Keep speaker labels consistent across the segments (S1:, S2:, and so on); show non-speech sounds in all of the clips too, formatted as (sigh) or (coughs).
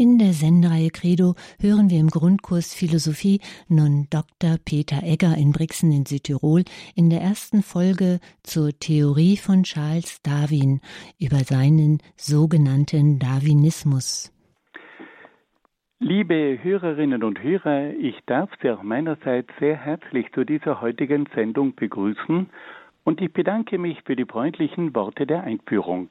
S1: In der Sendereihe Credo hören wir im Grundkurs Philosophie nun Dr. Peter Egger in Brixen in Südtirol in der ersten Folge zur Theorie von Charles Darwin über seinen sogenannten Darwinismus.
S2: Liebe Hörerinnen und Hörer, ich darf Sie auch meinerseits sehr herzlich zu dieser heutigen Sendung begrüßen und ich bedanke mich für die freundlichen Worte der Einführung.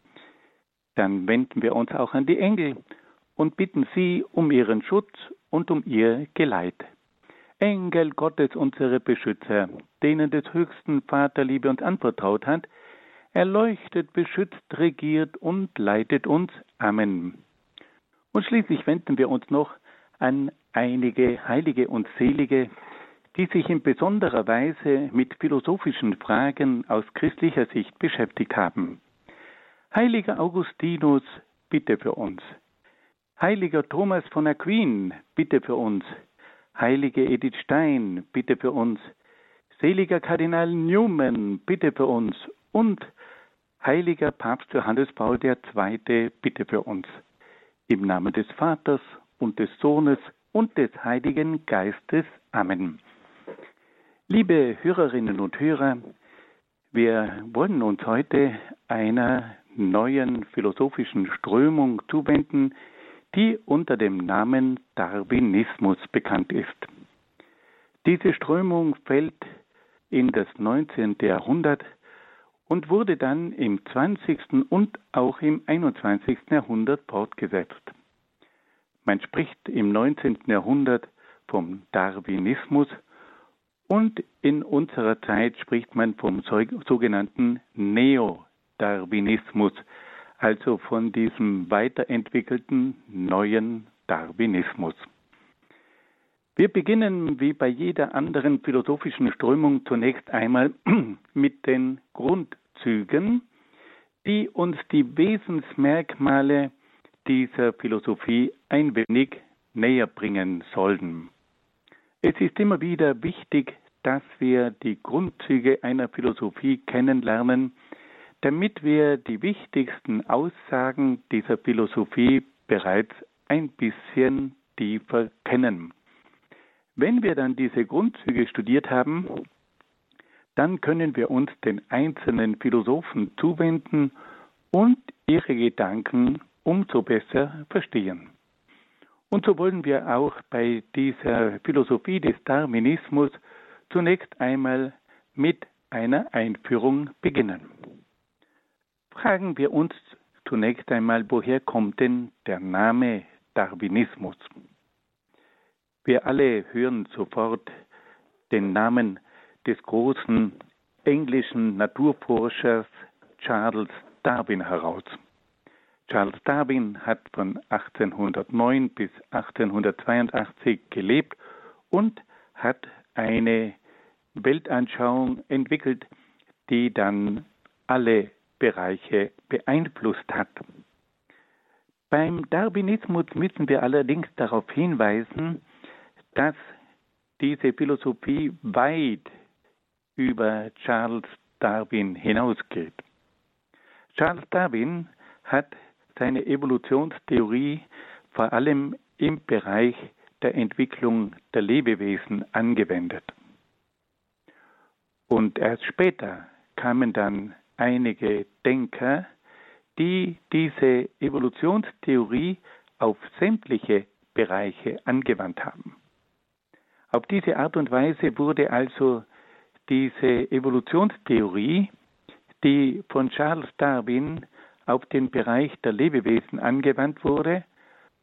S2: dann wenden wir uns auch an die Engel und bitten sie um ihren Schutz und um ihr Geleit. Engel Gottes, unsere Beschützer, denen des höchsten Vaterliebe uns anvertraut hat, erleuchtet, beschützt, regiert und leitet uns. Amen. Und schließlich wenden wir uns noch an einige Heilige und Selige, die sich in besonderer Weise mit philosophischen Fragen aus christlicher Sicht beschäftigt haben. Heiliger Augustinus, bitte für uns. Heiliger Thomas von Aquin, bitte für uns. Heilige Edith Stein, bitte für uns. Seliger Kardinal Newman, bitte für uns. Und Heiliger Papst Johannes Paul II, bitte für uns. Im Namen des Vaters und des Sohnes und des Heiligen Geistes. Amen. Liebe Hörerinnen und Hörer, wir wollen uns heute einer neuen philosophischen Strömung zuwenden, die unter dem Namen Darwinismus bekannt ist. Diese Strömung fällt in das 19. Jahrhundert und wurde dann im 20. und auch im 21. Jahrhundert fortgesetzt. Man spricht im 19. Jahrhundert vom Darwinismus und in unserer Zeit spricht man vom sogenannten Neo Darwinismus, also von diesem weiterentwickelten neuen Darwinismus. Wir beginnen wie bei jeder anderen philosophischen Strömung zunächst einmal (clears throat) mit den Grundzügen, die uns die Wesensmerkmale dieser Philosophie ein wenig näher bringen sollen. Es ist immer wieder wichtig, dass wir die Grundzüge einer Philosophie kennenlernen, damit wir die wichtigsten Aussagen dieser Philosophie bereits ein bisschen tiefer kennen. Wenn wir dann diese Grundzüge studiert haben, dann können wir uns den einzelnen Philosophen zuwenden und ihre Gedanken umso besser verstehen. Und so wollen wir auch bei dieser Philosophie des Darwinismus zunächst einmal mit einer Einführung beginnen. Fragen wir uns zunächst einmal, woher kommt denn der Name Darwinismus? Wir alle hören sofort den Namen des großen englischen Naturforschers Charles Darwin heraus. Charles Darwin hat von 1809 bis 1882 gelebt und hat eine Weltanschauung entwickelt, die dann alle Bereiche beeinflusst hat. Beim Darwinismus müssen wir allerdings darauf hinweisen, dass diese Philosophie weit über Charles Darwin hinausgeht. Charles Darwin hat seine Evolutionstheorie vor allem im Bereich der Entwicklung der Lebewesen angewendet. Und erst später kamen dann einige Denker, die diese Evolutionstheorie auf sämtliche Bereiche angewandt haben. Auf diese Art und Weise wurde also diese Evolutionstheorie, die von Charles Darwin auf den Bereich der Lebewesen angewandt wurde,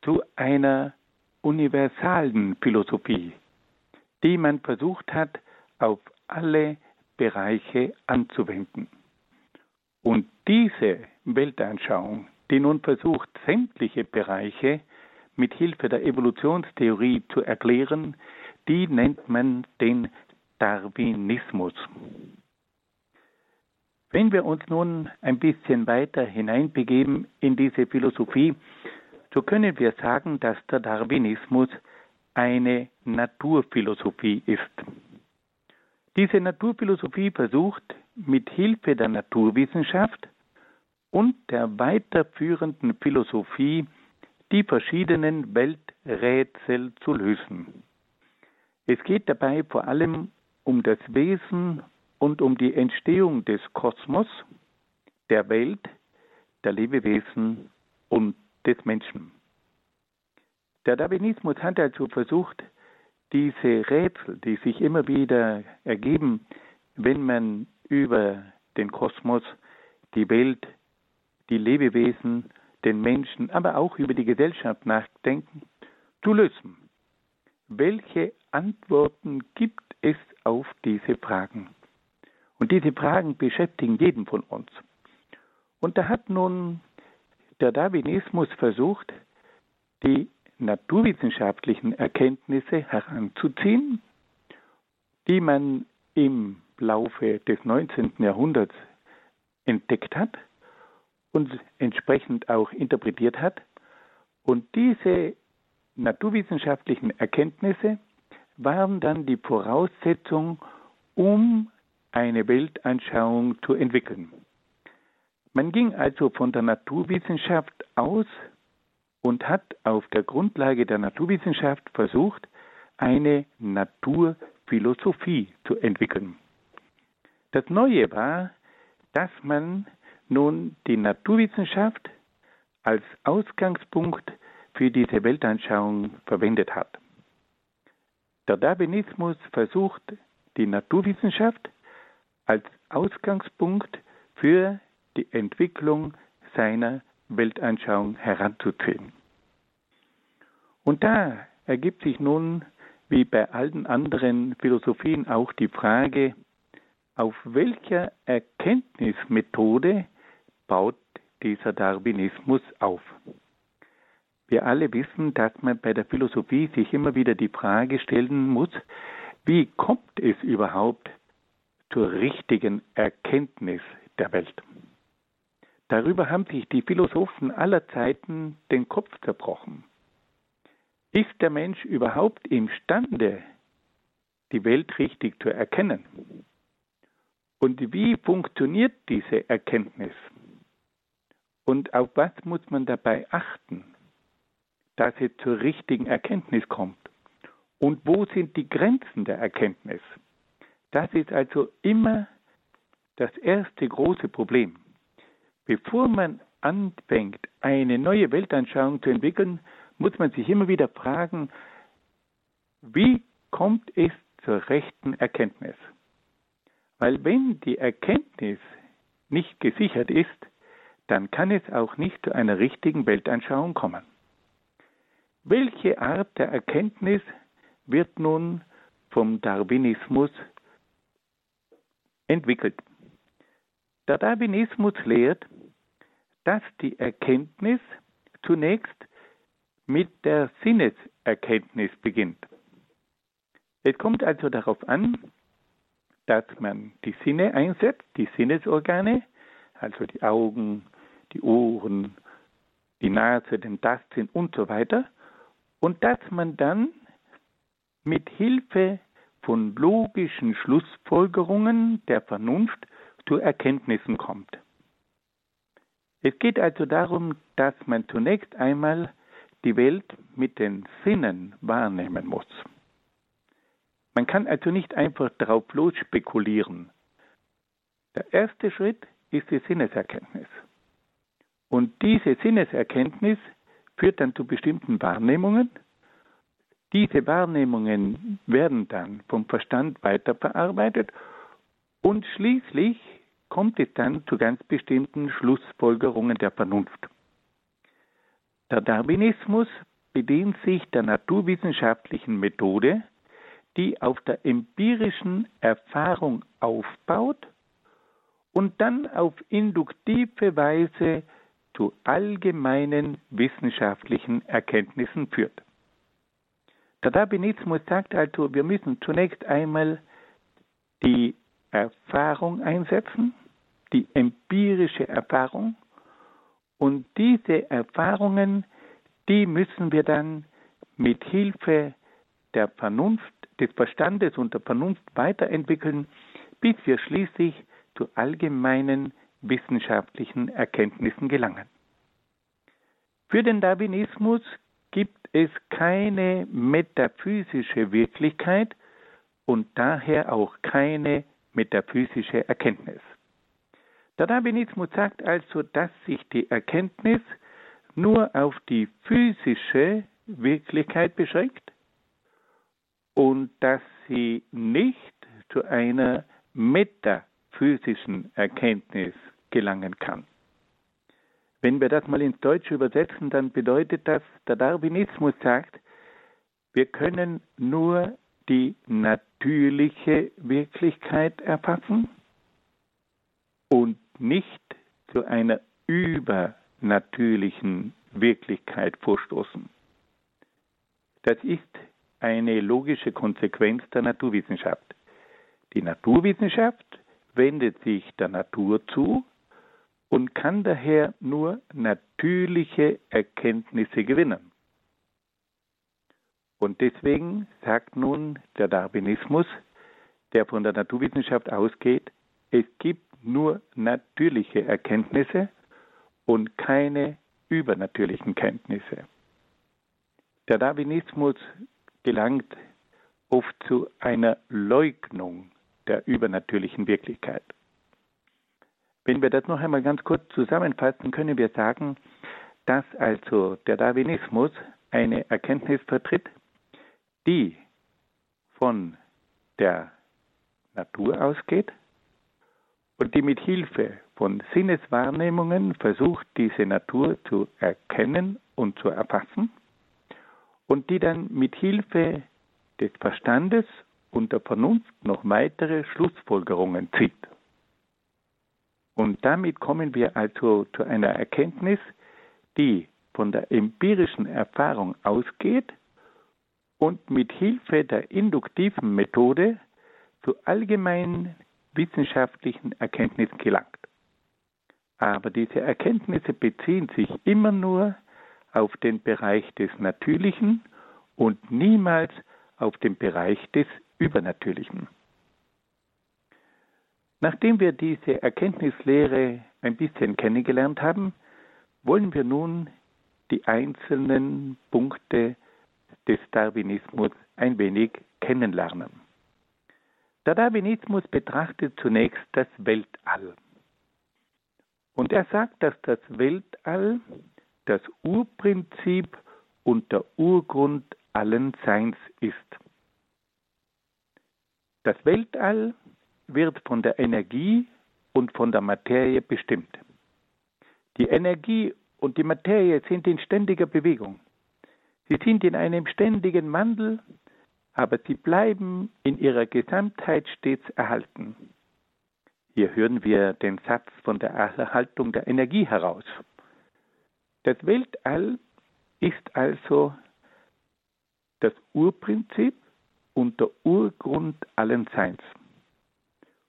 S2: zu einer universalen Philosophie, die man versucht hat, auf alle Bereiche anzuwenden. Und diese Weltanschauung, die nun versucht, sämtliche Bereiche mit Hilfe der Evolutionstheorie zu erklären, die nennt man den Darwinismus. Wenn wir uns nun ein bisschen weiter hineinbegeben in diese Philosophie, so können wir sagen, dass der Darwinismus eine Naturphilosophie ist. Diese Naturphilosophie versucht mit Hilfe der Naturwissenschaft und der weiterführenden Philosophie die verschiedenen Welträtsel zu lösen. Es geht dabei vor allem um das Wesen und um die Entstehung des Kosmos, der Welt, der Lebewesen und des Menschen. Der Darwinismus hat also versucht, diese Rätsel, die sich immer wieder ergeben, wenn man über den Kosmos, die Welt, die Lebewesen, den Menschen, aber auch über die Gesellschaft nachdenken, zu lösen. Welche Antworten gibt es auf diese Fragen? Und diese Fragen beschäftigen jeden von uns. Und da hat nun der Darwinismus versucht, die naturwissenschaftlichen Erkenntnisse heranzuziehen, die man im Laufe des 19. Jahrhunderts entdeckt hat und entsprechend auch interpretiert hat. Und diese naturwissenschaftlichen Erkenntnisse waren dann die Voraussetzung, um eine Weltanschauung zu entwickeln. Man ging also von der Naturwissenschaft aus und hat auf der Grundlage der Naturwissenschaft versucht, eine Naturphilosophie zu entwickeln. Das Neue war, dass man nun die Naturwissenschaft als Ausgangspunkt für diese Weltanschauung verwendet hat. Der Darwinismus versucht, die Naturwissenschaft als Ausgangspunkt für die Entwicklung seiner Weltanschauung heranzuziehen. Und da ergibt sich nun, wie bei allen anderen Philosophien, auch die Frage, auf welcher Erkenntnismethode baut dieser Darwinismus auf? Wir alle wissen, dass man bei der Philosophie sich immer wieder die Frage stellen muss, wie kommt es überhaupt zur richtigen Erkenntnis der Welt? Darüber haben sich die Philosophen aller Zeiten den Kopf zerbrochen. Ist der Mensch überhaupt imstande, die Welt richtig zu erkennen? Und wie funktioniert diese Erkenntnis? Und auf was muss man dabei achten, dass es zur richtigen Erkenntnis kommt? Und wo sind die Grenzen der Erkenntnis? Das ist also immer das erste große Problem. Bevor man anfängt, eine neue Weltanschauung zu entwickeln, muss man sich immer wieder fragen, wie kommt es zur rechten Erkenntnis? Weil wenn die Erkenntnis nicht gesichert ist, dann kann es auch nicht zu einer richtigen Weltanschauung kommen. Welche Art der Erkenntnis wird nun vom Darwinismus entwickelt? Der Darwinismus lehrt, dass die Erkenntnis zunächst mit der Sinneserkenntnis beginnt. Es kommt also darauf an, dass man die Sinne einsetzt, die Sinnesorgane, also die Augen, die Ohren, die Nase, den Tastsinn und so weiter, und dass man dann mit Hilfe von logischen Schlussfolgerungen der Vernunft zu Erkenntnissen kommt. Es geht also darum, dass man zunächst einmal die Welt mit den Sinnen wahrnehmen muss. Man kann also nicht einfach darauf los spekulieren. Der erste Schritt ist die Sinneserkenntnis. Und diese Sinneserkenntnis führt dann zu bestimmten Wahrnehmungen. Diese Wahrnehmungen werden dann vom Verstand weiterverarbeitet und schließlich kommt es dann zu ganz bestimmten Schlussfolgerungen der Vernunft. Der Darwinismus bedient sich der naturwissenschaftlichen Methode, die auf der empirischen Erfahrung aufbaut und dann auf induktive Weise zu allgemeinen wissenschaftlichen Erkenntnissen führt. Der Darwinismus sagt also, wir müssen zunächst einmal die Erfahrung einsetzen, die empirische Erfahrung, und diese Erfahrungen, die müssen wir dann mit Hilfe der Vernunft, des Verstandes und der Vernunft weiterentwickeln, bis wir schließlich zu allgemeinen wissenschaftlichen Erkenntnissen gelangen. Für den Darwinismus gibt es keine metaphysische Wirklichkeit und daher auch keine metaphysische Erkenntnis. Der Darwinismus sagt also, dass sich die Erkenntnis nur auf die physische Wirklichkeit beschränkt und dass sie nicht zu einer metaphysischen Erkenntnis gelangen kann. Wenn wir das mal ins Deutsche übersetzen, dann bedeutet das, der Darwinismus sagt, wir können nur die natürliche Wirklichkeit erfassen und nicht zu einer übernatürlichen Wirklichkeit vorstoßen. Das ist eine logische Konsequenz der Naturwissenschaft. Die Naturwissenschaft wendet sich der Natur zu und kann daher nur natürliche Erkenntnisse gewinnen. Und deswegen sagt nun der Darwinismus, der von der Naturwissenschaft ausgeht, es gibt nur natürliche Erkenntnisse und keine übernatürlichen Kenntnisse. Der Darwinismus gelangt oft zu einer Leugnung der übernatürlichen Wirklichkeit. Wenn wir das noch einmal ganz kurz zusammenfassen, können wir sagen, dass also der Darwinismus eine Erkenntnis vertritt, die von der Natur ausgeht und die mit Hilfe von Sinneswahrnehmungen versucht, diese Natur zu erkennen und zu erfassen und die dann mit Hilfe des Verstandes und der Vernunft noch weitere Schlussfolgerungen zieht. Und damit kommen wir also zu einer Erkenntnis, die von der empirischen Erfahrung ausgeht und mit Hilfe der induktiven Methode zu allgemeinen wissenschaftlichen Erkenntnissen gelangt. Aber diese Erkenntnisse beziehen sich immer nur auf den Bereich des Natürlichen und niemals auf den Bereich des Übernatürlichen. Nachdem wir diese Erkenntnislehre ein bisschen kennengelernt haben, wollen wir nun die einzelnen Punkte des Darwinismus ein wenig kennenlernen. Der Darwinismus betrachtet zunächst das Weltall. Und er sagt, dass das Weltall das Urprinzip und der Urgrund allen Seins ist. Das Weltall wird von der Energie und von der Materie bestimmt. Die Energie und die Materie sind in ständiger Bewegung. Sie sind in einem ständigen Wandel, aber sie bleiben in ihrer Gesamtheit stets erhalten. Hier hören wir den Satz von der Erhaltung der Energie heraus. Das Weltall ist also das Urprinzip und der Urgrund allen Seins.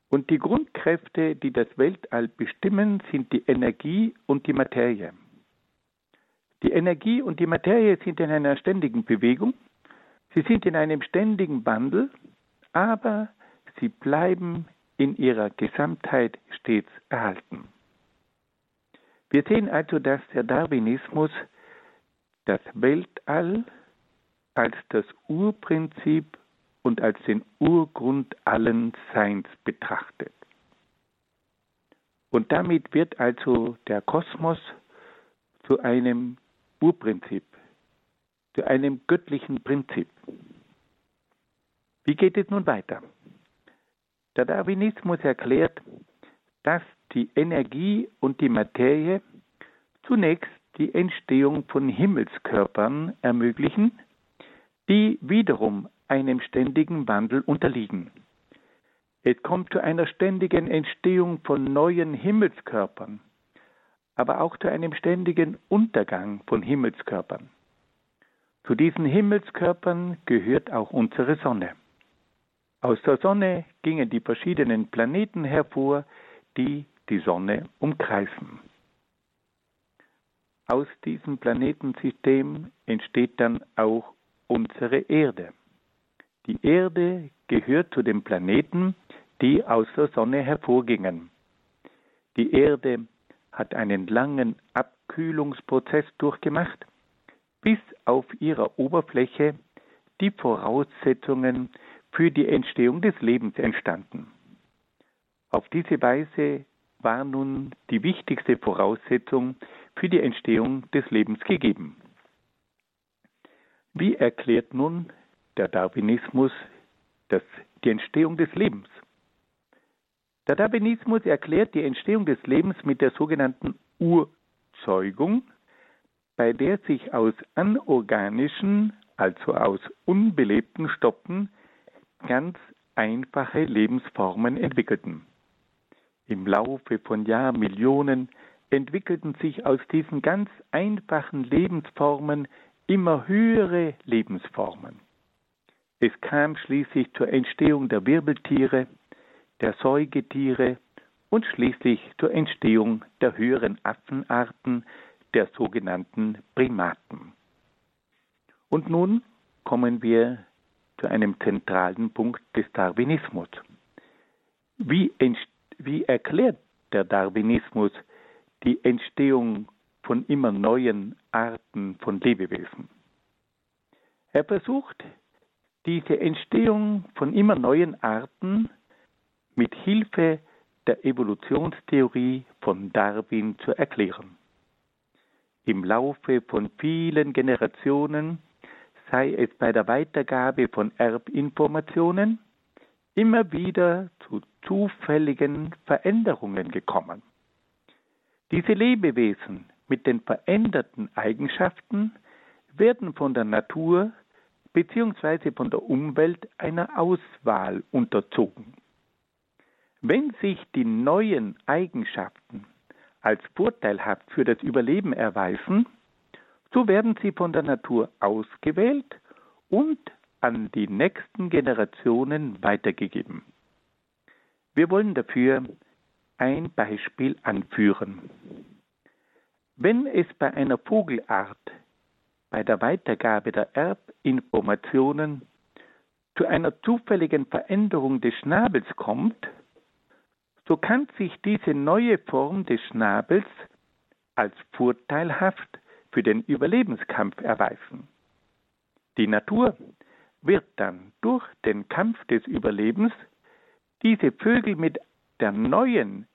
S2: Und die Grundkräfte, die das Weltall bestimmen, sind die Energie und die Materie. Die Energie und die Materie sind in einer ständigen Bewegung, sie sind in einem ständigen Wandel, aber sie bleiben in ihrer Gesamtheit stets erhalten. Wir sehen also, dass der Darwinismus das Weltall als das Urprinzip und als den Urgrund allen Seins betrachtet. Und damit wird also der Kosmos zu einem Urprinzip, zu einem göttlichen Prinzip. Wie geht es nun weiter? Der Darwinismus erklärt, dass die Energie und die Materie zunächst die Entstehung von Himmelskörpern ermöglichen, die wiederum einem ständigen Wandel unterliegen. Es kommt zu einer ständigen Entstehung von neuen Himmelskörpern, aber auch zu einem ständigen Untergang von Himmelskörpern. Zu diesen Himmelskörpern gehört auch unsere Sonne. Aus der Sonne gingen die verschiedenen Planeten hervor, die die Sonne umkreisen. Aus diesem Planetensystem entsteht dann auch unsere Erde. Die Erde gehört zu den Planeten, die aus der Sonne hervorgingen. Die Erde hat einen langen Abkühlungsprozess durchgemacht, bis auf ihrer Oberfläche die Voraussetzungen für die Entstehung des Lebens entstanden. Auf diese Weise war nun die wichtigste Voraussetzung für die Entstehung des Lebens gegeben. Wie erklärt nun der Darwinismus das, die Entstehung des Lebens? Der Darwinismus erklärt die Entstehung des Lebens mit der sogenannten Urzeugung, bei der sich aus anorganischen, also aus unbelebten Stoffen, ganz einfache Lebensformen entwickelten. Im Laufe von Jahrmillionen entwickelten sich aus diesen ganz einfachen Lebensformen immer höhere Lebensformen. Es kam schließlich zur Entstehung der Wirbeltiere, der Säugetiere und schließlich zur Entstehung der höheren Affenarten, der sogenannten Primaten. Und nun kommen wir zu einem zentralen Punkt des Darwinismus. Wie, wie erklärt der Darwinismus die Entstehung von immer neuen Arten von Lebewesen. Er versucht, diese Entstehung von immer neuen Arten mit Hilfe der Evolutionstheorie von Darwin zu erklären. Im Laufe von vielen Generationen sei es bei der Weitergabe von Erbinformationen immer wieder zu zufälligen Veränderungen gekommen. Diese Lebewesen mit den veränderten Eigenschaften werden von der Natur bzw. von der Umwelt einer Auswahl unterzogen. Wenn sich die neuen Eigenschaften als vorteilhaft für das Überleben erweisen, so werden sie von der Natur ausgewählt und an die nächsten Generationen weitergegeben. Wir wollen dafür ein Beispiel anführen. Wenn es bei einer Vogelart bei der Weitergabe der Erbinformationen zu einer zufälligen Veränderung des Schnabels kommt, so kann sich diese neue Form des Schnabels als vorteilhaft für den Überlebenskampf erweisen. Die Natur wird dann durch den Kampf des Überlebens diese Vögel mit der neuen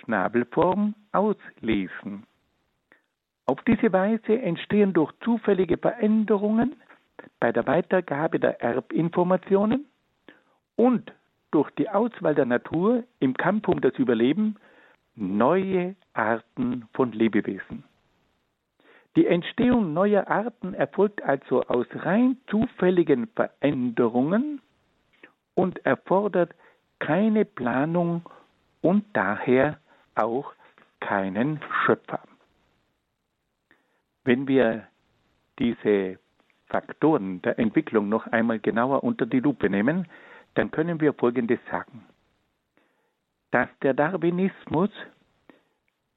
S2: Schnabelform auslesen. Auf diese Weise entstehen durch zufällige Veränderungen bei der Weitergabe der Erbinformationen und durch die Auswahl der Natur im Kampf um das Überleben neue Arten von Lebewesen. Die Entstehung neuer Arten erfolgt also aus rein zufälligen Veränderungen und erfordert keine Planung und daher auch keinen Schöpfer. Wenn wir diese Faktoren der Entwicklung noch einmal genauer unter die Lupe nehmen, dann können wir Folgendes sagen. Dass der Darwinismus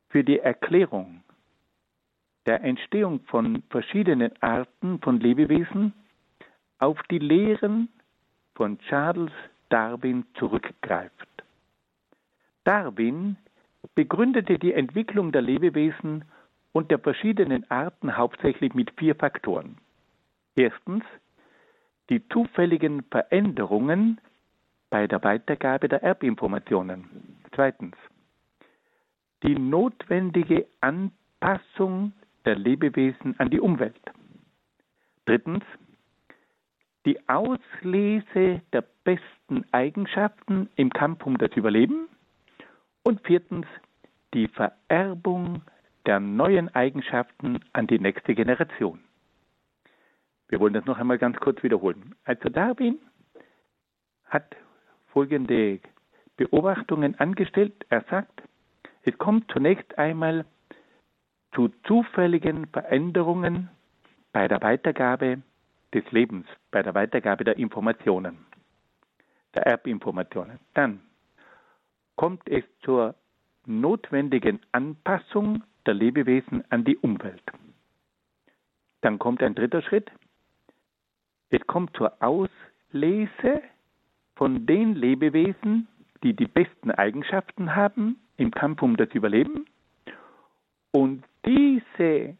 S2: für die Erklärung der Entstehung von verschiedenen Arten von Lebewesen auf die Lehren von Charles Darwin zurückgreift. Darwin begründete die Entwicklung der Lebewesen und der verschiedenen Arten hauptsächlich mit vier Faktoren. Erstens die zufälligen Veränderungen bei der Weitergabe der Erbinformationen. Zweitens die notwendige Anpassung der Lebewesen an die Umwelt. Drittens, die Auslese der besten Eigenschaften im Kampf um das Überleben. Und viertens, die Vererbung der neuen Eigenschaften an die nächste Generation. Wir wollen das noch einmal ganz kurz wiederholen. Also Darwin hat folgende Beobachtungen angestellt. Er sagt, es kommt zunächst einmal zu zufälligen Veränderungen bei der Weitergabe des Lebens, bei der Weitergabe der Informationen, der Erbinformationen. Dann kommt es zur notwendigen Anpassung der Lebewesen an die Umwelt. Dann kommt ein dritter Schritt. Es kommt zur Auslese von den Lebewesen, die die besten Eigenschaften haben im Kampf um das Überleben. Und diese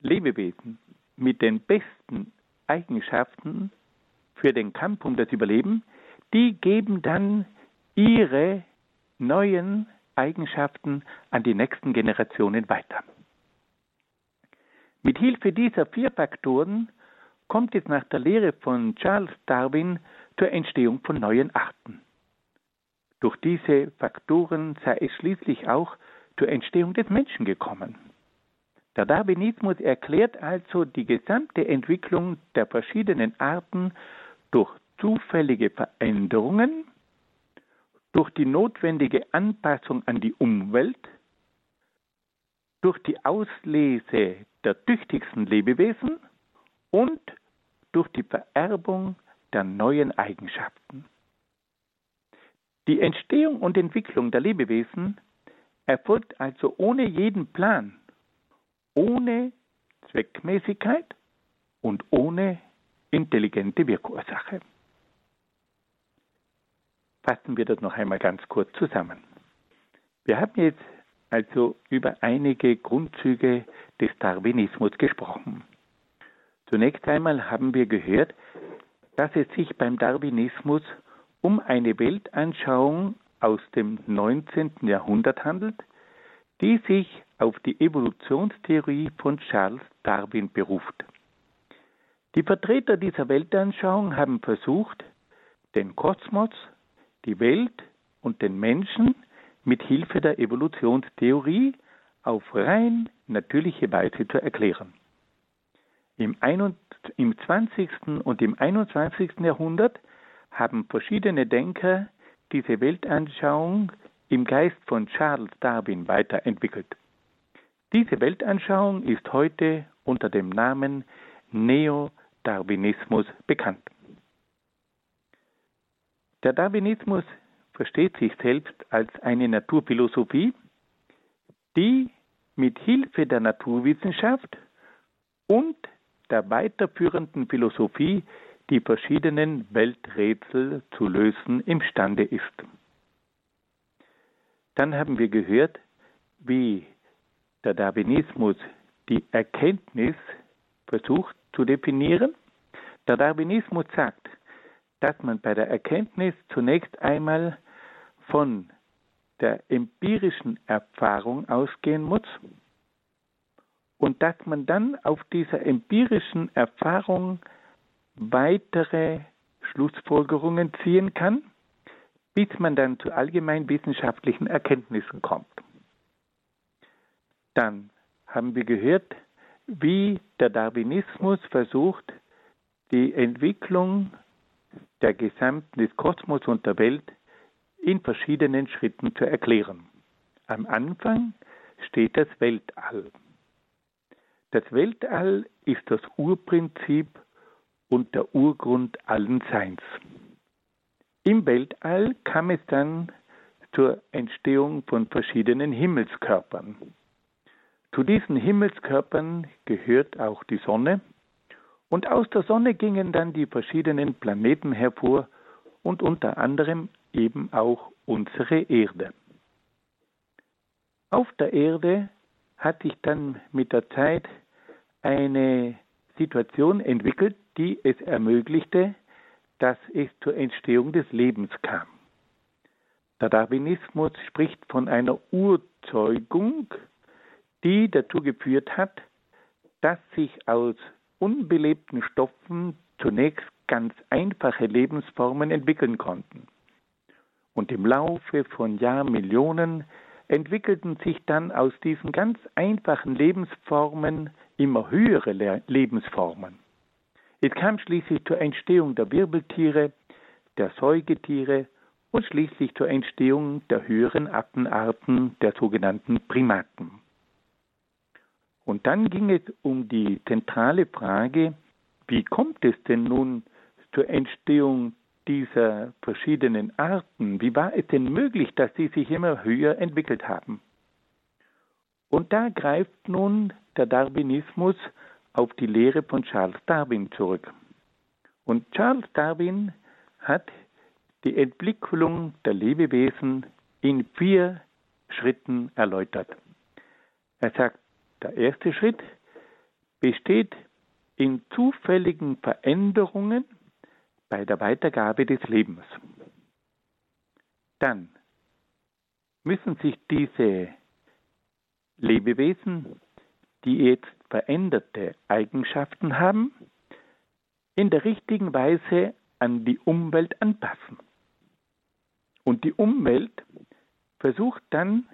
S2: Lebewesen mit den besten Eigenschaften für den Kampf um das Überleben, die geben dann ihre neuen Eigenschaften an die nächsten Generationen weiter. Mit Hilfe dieser vier Faktoren kommt es nach der Lehre von Charles Darwin zur Entstehung von neuen Arten. Durch diese Faktoren sei es schließlich auch zur Entstehung des Menschen gekommen. Der Darwinismus erklärt also die gesamte Entwicklung der verschiedenen Arten durch zufällige Veränderungen, durch die notwendige Anpassung an die Umwelt, durch die Auslese der tüchtigsten Lebewesen und durch die Vererbung der neuen Eigenschaften. Die Entstehung und Entwicklung der Lebewesen erfolgt also ohne jeden Plan, ohne Zweckmäßigkeit und ohne intelligente Wirkursache. Fassen wir das noch einmal ganz kurz zusammen. Wir haben jetzt also über einige Grundzüge des Darwinismus gesprochen. Zunächst einmal haben wir gehört, dass es sich beim Darwinismus um eine Weltanschauung aus dem 19. Jahrhundert handelt, die sich auf die Evolutionstheorie von Charles Darwin beruft. Die Vertreter dieser Weltanschauung haben versucht, den Kosmos, die Welt und den Menschen mit Hilfe der Evolutionstheorie auf rein natürliche Weise zu erklären. Im, 20. und im 21. Jahrhundert haben verschiedene Denker diese Weltanschauung im Geist von Charles Darwin weiterentwickelt. Diese Weltanschauung ist heute unter dem Namen Neo-Darwinismus bekannt. Der Darwinismus versteht sich selbst als eine Naturphilosophie, die mit Hilfe der Naturwissenschaft und der weiterführenden Philosophie die verschiedenen Welträtsel zu lösen imstande ist. Dann haben wir gehört, wie der Darwinismus die Erkenntnis versucht zu definieren. Der Darwinismus sagt, dass man bei der Erkenntnis zunächst einmal von der empirischen Erfahrung ausgehen muss und dass man dann auf dieser empirischen Erfahrung weitere Schlussfolgerungen ziehen kann, bis man dann zu allgemein wissenschaftlichen Erkenntnissen kommt. Dann haben wir gehört, wie der Darwinismus versucht, die Entwicklung der gesamten des Kosmos und der Welt in verschiedenen Schritten zu erklären. Am Anfang steht das Weltall. Das Weltall ist das Urprinzip und der Urgrund allen Seins. Im Weltall kam es dann zur Entstehung von verschiedenen Himmelskörpern. Zu diesen Himmelskörpern gehört auch die Sonne, und aus der Sonne gingen dann die verschiedenen Planeten hervor und unter anderem eben auch unsere Erde. Auf der Erde hat sich dann mit der Zeit eine Situation entwickelt, die es ermöglichte, dass es zur Entstehung des Lebens kam. Der Darwinismus spricht von einer Urzeugung, die dazu geführt hat, dass sich aus unbelebten Stoffen zunächst ganz einfache Lebensformen entwickeln konnten. Und im Laufe von Jahrmillionen entwickelten sich dann aus diesen ganz einfachen Lebensformen immer höhere Le Lebensformen. Es kam schließlich zur Entstehung der Wirbeltiere, der Säugetiere und schließlich zur Entstehung der höheren Affenarten, der sogenannten Primaten. Und dann ging es um die zentrale Frage, wie kommt es denn nun zur Entstehung dieser verschiedenen Arten? Wie war es denn möglich, dass sie sich immer höher entwickelt haben? Und da greift nun der Darwinismus auf die Lehre von Charles Darwin zurück. Und Charles Darwin hat die Entwicklung der Lebewesen in vier Schritten erläutert. Er sagt, der erste Schritt besteht in zufälligen Veränderungen bei der Weitergabe des Lebens. Dann müssen sich diese Lebewesen, die jetzt veränderte Eigenschaften haben, in der richtigen Weise an die Umwelt anpassen. Und die Umwelt versucht dann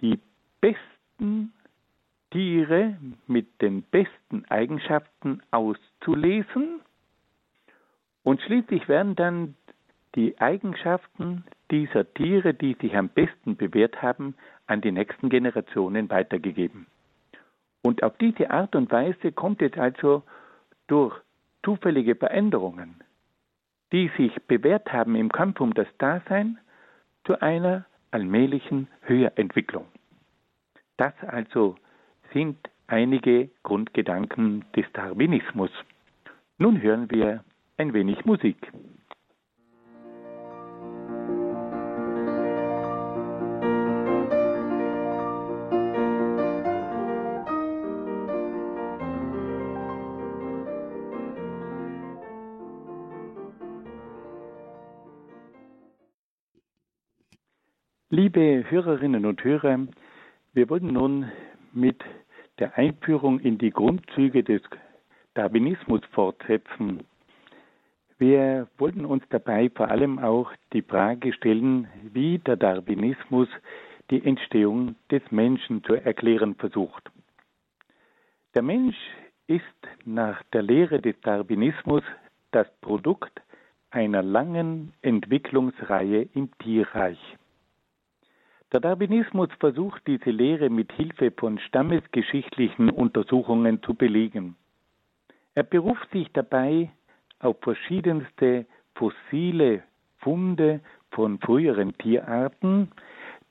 S2: die besten Tiere mit den besten Eigenschaften auszulesen und schließlich werden dann die Eigenschaften dieser Tiere, die sich am besten bewährt haben, an die nächsten Generationen weitergegeben. Und auf diese Art und Weise kommt es also durch zufällige Veränderungen, die sich bewährt haben im Kampf um das Dasein, zu einer allmählichen Höherentwicklung. Das also sind einige Grundgedanken des Darwinismus. Nun hören wir ein wenig Musik. Liebe Hörerinnen und Hörer, wir wollen nun mit der Einführung in die Grundzüge des Darwinismus fortsetzen. Wir wollten uns dabei vor allem auch die Frage stellen, wie der Darwinismus die Entstehung des Menschen zu erklären versucht. Der Mensch ist nach der Lehre des Darwinismus das Produkt einer langen Entwicklungsreihe im Tierreich. Der Darwinismus versucht diese Lehre mit Hilfe von stammesgeschichtlichen Untersuchungen zu belegen. Er beruft sich dabei auf verschiedenste fossile Funde von früheren Tierarten,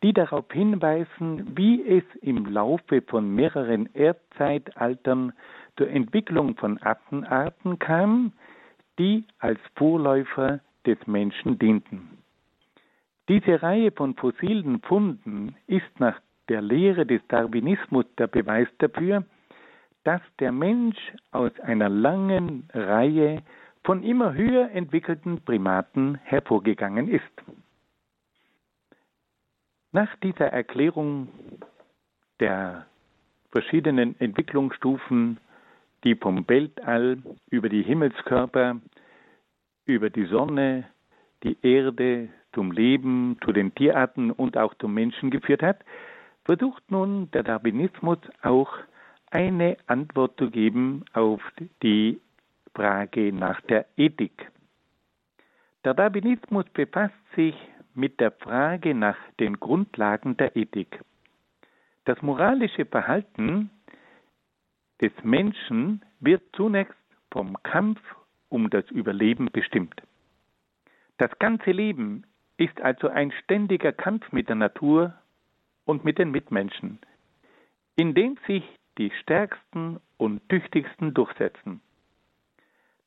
S2: die darauf hinweisen, wie es im Laufe von mehreren Erdzeitaltern zur Entwicklung von Affenarten kam, die als Vorläufer des Menschen dienten. Diese Reihe von fossilen Funden ist nach der Lehre des Darwinismus der Beweis dafür, dass der Mensch aus einer langen Reihe von immer höher entwickelten Primaten hervorgegangen ist. Nach dieser Erklärung der verschiedenen Entwicklungsstufen, die vom Weltall über die Himmelskörper, über die Sonne, die Erde zum Leben, zu den Tierarten und auch zum Menschen geführt hat, versucht nun der Darwinismus auch eine Antwort zu geben auf die Frage nach der Ethik. Der Darwinismus befasst sich mit der Frage nach den Grundlagen der Ethik. Das moralische Verhalten des Menschen wird zunächst vom Kampf um das Überleben bestimmt. Das ganze Leben ist also ein ständiger Kampf mit der Natur und mit den Mitmenschen, in dem sich die Stärksten und Tüchtigsten durchsetzen.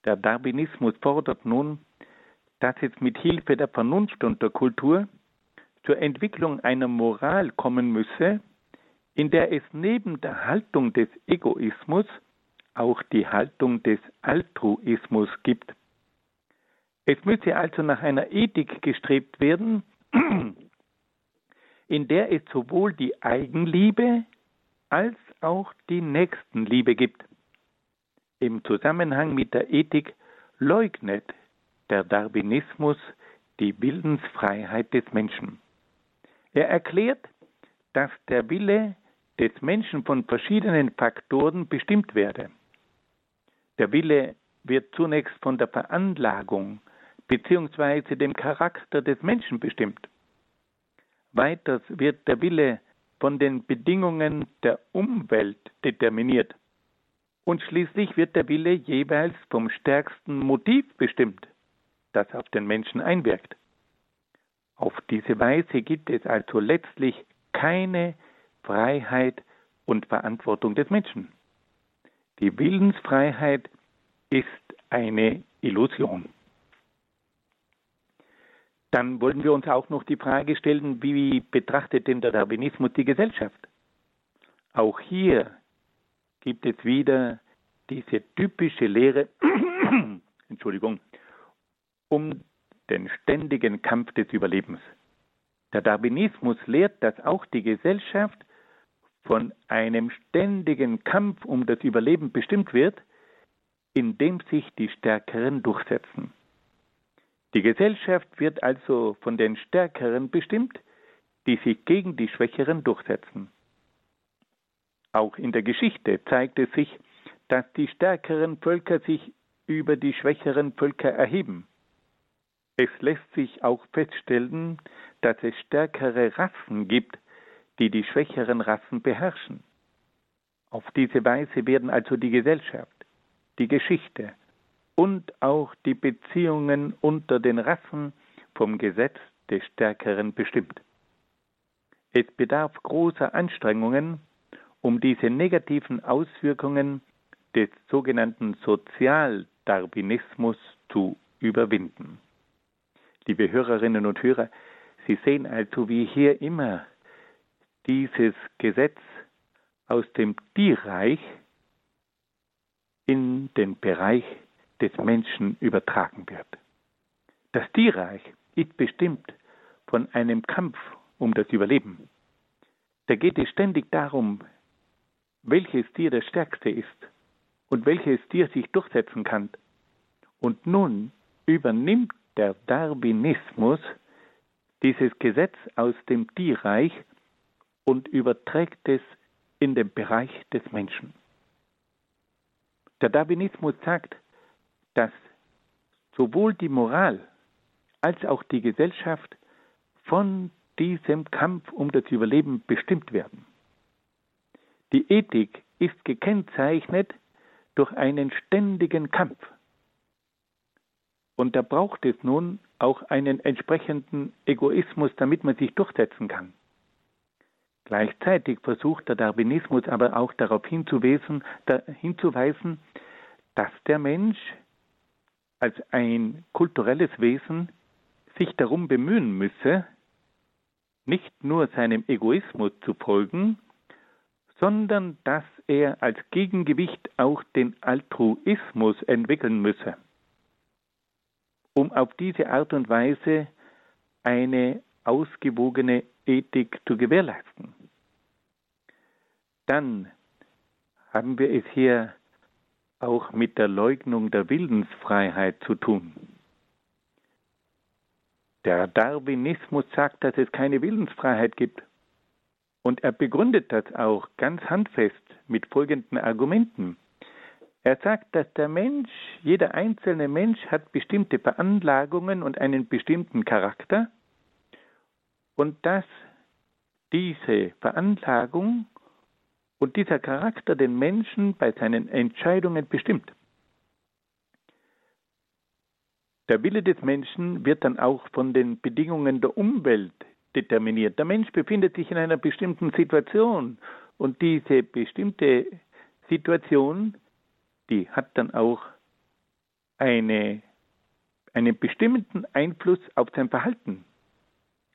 S2: Der Darwinismus fordert nun, dass es mit Hilfe der Vernunft und der Kultur zur Entwicklung einer Moral kommen müsse, in der es neben der Haltung des Egoismus auch die Haltung des Altruismus gibt. Es müsse also nach einer Ethik gestrebt werden, (clears throat) in der es sowohl die Eigenliebe als auch die Nächstenliebe gibt. Im Zusammenhang mit der Ethik leugnet der Darwinismus die Willensfreiheit des Menschen. Er erklärt, dass der Wille des Menschen von verschiedenen Faktoren bestimmt werde. Der Wille wird zunächst von der Veranlagung bzw. dem Charakter des Menschen bestimmt. Weiters wird der Wille von den Bedingungen der Umwelt determiniert. Und schließlich wird der Wille jeweils vom stärksten Motiv bestimmt, das auf den Menschen einwirkt. Auf diese Weise gibt es also letztlich keine Freiheit und Verantwortung des Menschen. Die Willensfreiheit ist eine Illusion. Dann wollten wir uns auch noch die Frage stellen, wie betrachtet denn der Darwinismus die Gesellschaft? Auch hier gibt es wieder diese typische Lehre, (coughs) Entschuldigung, um den ständigen Kampf des Überlebens. Der Darwinismus lehrt, dass auch die Gesellschaft von einem ständigen Kampf um das Überleben bestimmt wird, in dem sich die Stärkeren durchsetzen. Die Gesellschaft wird also von den Stärkeren bestimmt, die sich gegen die Schwächeren durchsetzen. Auch in der Geschichte zeigt es sich, dass die stärkeren Völker sich über die schwächeren Völker erheben. Es lässt sich auch feststellen, dass es stärkere Rassen gibt, die die schwächeren Rassen beherrschen. Auf diese Weise werden also die Gesellschaft, die Geschichte und auch die Beziehungen unter den Rassen vom Gesetz des Stärkeren bestimmt. Es bedarf großer Anstrengungen, um diese negativen Auswirkungen des sogenannten Sozialdarwinismus zu überwinden. Liebe Hörerinnen und Hörer, Sie sehen also, wie hier immer dieses Gesetz aus dem Tierreich in den Bereich des Menschen übertragen wird. Das Tierreich ist bestimmt von einem Kampf um das Überleben. Da geht es ständig darum, welches Tier das stärkste ist und welches Tier sich durchsetzen kann. Und nun übernimmt der Darwinismus dieses Gesetz aus dem Tierreich und überträgt es in den Bereich des Menschen. Der Darwinismus sagt, dass sowohl die Moral als auch die Gesellschaft von diesem Kampf um das Überleben bestimmt werden. Die Ethik ist gekennzeichnet durch einen ständigen Kampf. Und da braucht es nun auch einen entsprechenden Egoismus, damit man sich durchsetzen kann. Gleichzeitig versucht der Darwinismus aber auch darauf hinzuweisen, dass der Mensch als ein kulturelles Wesen sich darum bemühen müsse, nicht nur seinem Egoismus zu folgen, sondern dass er als Gegengewicht auch den Altruismus entwickeln müsse, um auf diese Art und Weise eine ausgewogene Ethik zu gewährleisten. Dann haben wir es hier auch mit der Leugnung der Willensfreiheit zu tun. Der Darwinismus sagt, dass es keine Willensfreiheit gibt. Und er begründet das auch ganz handfest mit folgenden Argumenten. Er sagt, dass der Mensch, jeder einzelne Mensch hat bestimmte Veranlagungen und einen bestimmten Charakter und dass diese Veranlagung und dieser Charakter den Menschen bei seinen Entscheidungen bestimmt. Der Wille des Menschen wird dann auch von den Bedingungen der Umwelt determiniert. Der Mensch befindet sich in einer bestimmten Situation und diese bestimmte Situation, die hat dann auch eine, einen bestimmten Einfluss auf sein Verhalten.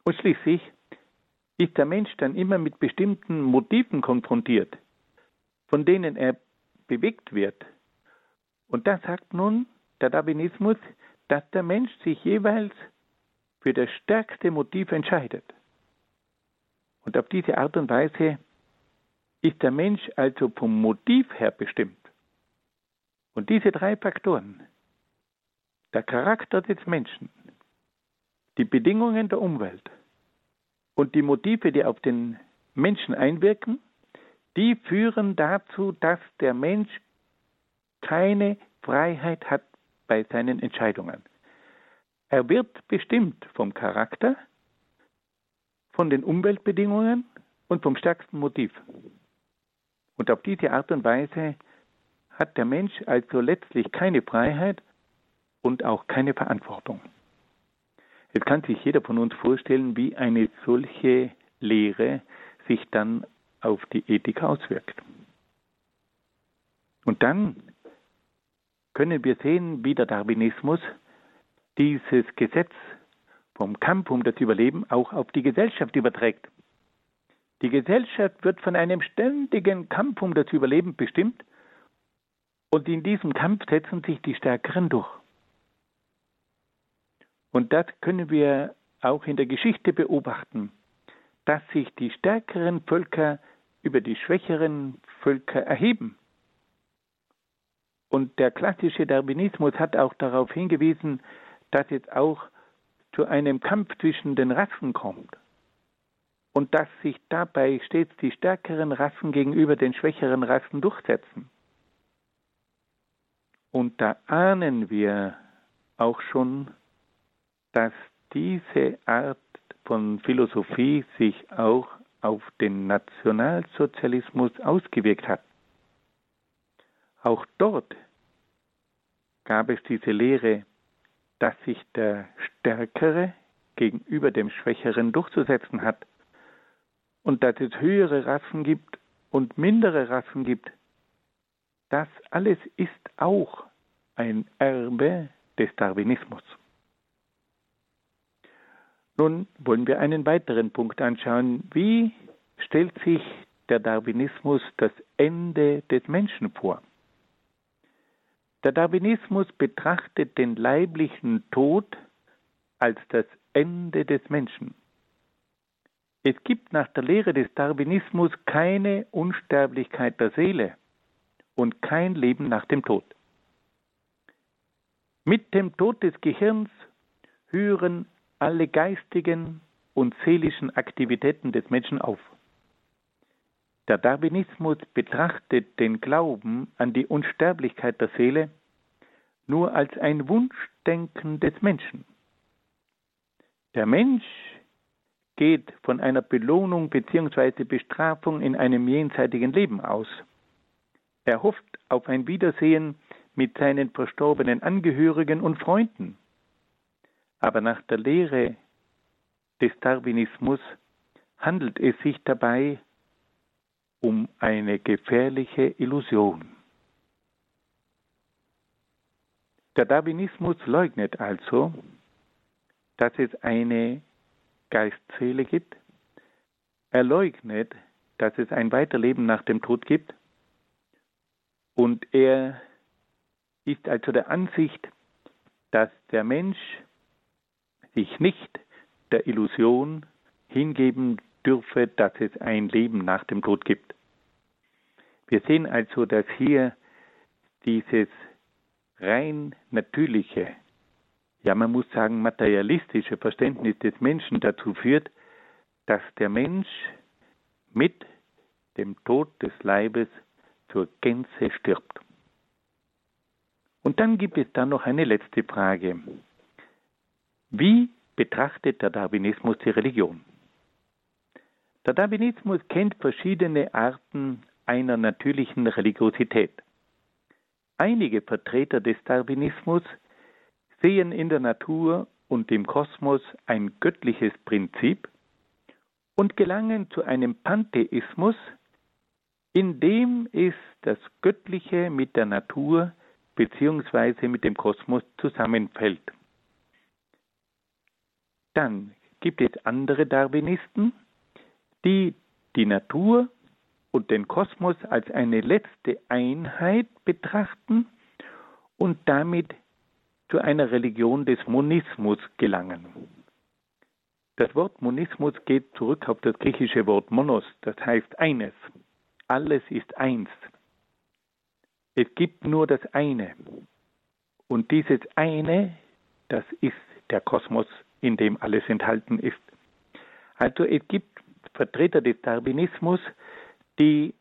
S2: Und schließlich ist der Mensch dann immer mit bestimmten Motiven konfrontiert, von denen er bewegt wird. Und da sagt nun der Darwinismus, dass der Mensch sich jeweils für das stärkste Motiv entscheidet. Und auf diese Art und Weise ist der Mensch also vom Motiv her bestimmt. Und diese drei Faktoren, der Charakter des Menschen, die Bedingungen der Umwelt und die Motive, die auf den Menschen einwirken, die führen dazu, dass der Mensch keine Freiheit hat bei seinen Entscheidungen. Er wird bestimmt vom Charakter, von den Umweltbedingungen und vom stärksten Motiv. Und auf diese Art und Weise hat der Mensch also letztlich keine Freiheit und auch keine Verantwortung. Jetzt kann sich jeder von uns vorstellen, wie eine solche Lehre sich dann auf die Ethik auswirkt. Und dann können wir sehen, wie der Darwinismus dieses Gesetz vom Kampf um das Überleben auch auf die Gesellschaft überträgt. Die Gesellschaft wird von einem ständigen Kampf um das Überleben bestimmt und in diesem Kampf setzen sich die Stärkeren durch. Und das können wir auch in der Geschichte beobachten, dass sich die stärkeren Völker über die schwächeren Völker erheben. Und der klassische Darwinismus hat auch darauf hingewiesen, dass es auch zu einem Kampf zwischen den Rassen kommt und dass sich dabei stets die stärkeren Rassen gegenüber den schwächeren Rassen durchsetzen. Und da ahnen wir auch schon, dass diese Art von Philosophie sich auch auf den Nationalsozialismus ausgewirkt hat. Auch dort gab es diese Lehre, dass sich der Stärkere gegenüber dem Schwächeren durchzusetzen hat und dass es höhere Rassen gibt und mindere Rassen gibt. Das alles ist auch ein Erbe des Darwinismus. Nun wollen wir einen weiteren Punkt anschauen. Wie stellt sich der Darwinismus das Ende des Menschen vor? Der Darwinismus betrachtet den leiblichen Tod als das Ende des Menschen. Es gibt nach der Lehre des Darwinismus keine Unsterblichkeit der Seele und kein Leben nach dem Tod. Mit dem Tod des Gehirns hören alle geistigen und seelischen Aktivitäten des Menschen auf. Der Darwinismus betrachtet den Glauben an die Unsterblichkeit der Seele nur als ein Wunschdenken des Menschen. Der Mensch geht von einer Belohnung bzw. Bestrafung in einem jenseitigen Leben aus. Er hofft auf ein Wiedersehen mit seinen verstorbenen Angehörigen und Freunden. Aber nach der Lehre des Darwinismus handelt es sich dabei um eine gefährliche Illusion. Der Darwinismus leugnet also, dass es eine Geistseele gibt. Er leugnet, dass es ein Weiterleben nach dem Tod gibt. Und er ist also der Ansicht, dass der Mensch sich nicht der Illusion hingeben dürfe, dass es ein Leben nach dem Tod gibt. Wir sehen also, dass hier dieses rein natürliche, ja man muss sagen materialistische Verständnis des Menschen dazu führt, dass der Mensch mit dem Tod des Leibes zur Gänze stirbt. Und dann gibt es dann noch eine letzte Frage. Wie betrachtet der Darwinismus die Religion? Der Darwinismus kennt verschiedene Arten einer natürlichen Religiosität. Einige Vertreter des Darwinismus sehen in der Natur und dem Kosmos ein göttliches Prinzip und gelangen zu einem Pantheismus, in dem es das Göttliche mit der Natur bzw. mit dem Kosmos zusammenfällt. Dann gibt es andere Darwinisten, die die Natur und den Kosmos als eine letzte Einheit betrachten und damit zu einer Religion des Monismus gelangen. Das Wort Monismus geht zurück auf das griechische Wort monos, das heißt eines, alles ist eins. Es gibt nur das eine. Und dieses eine, das ist der Kosmos, in dem alles enthalten ist. Also es gibt Vertreter des Darwinismus, die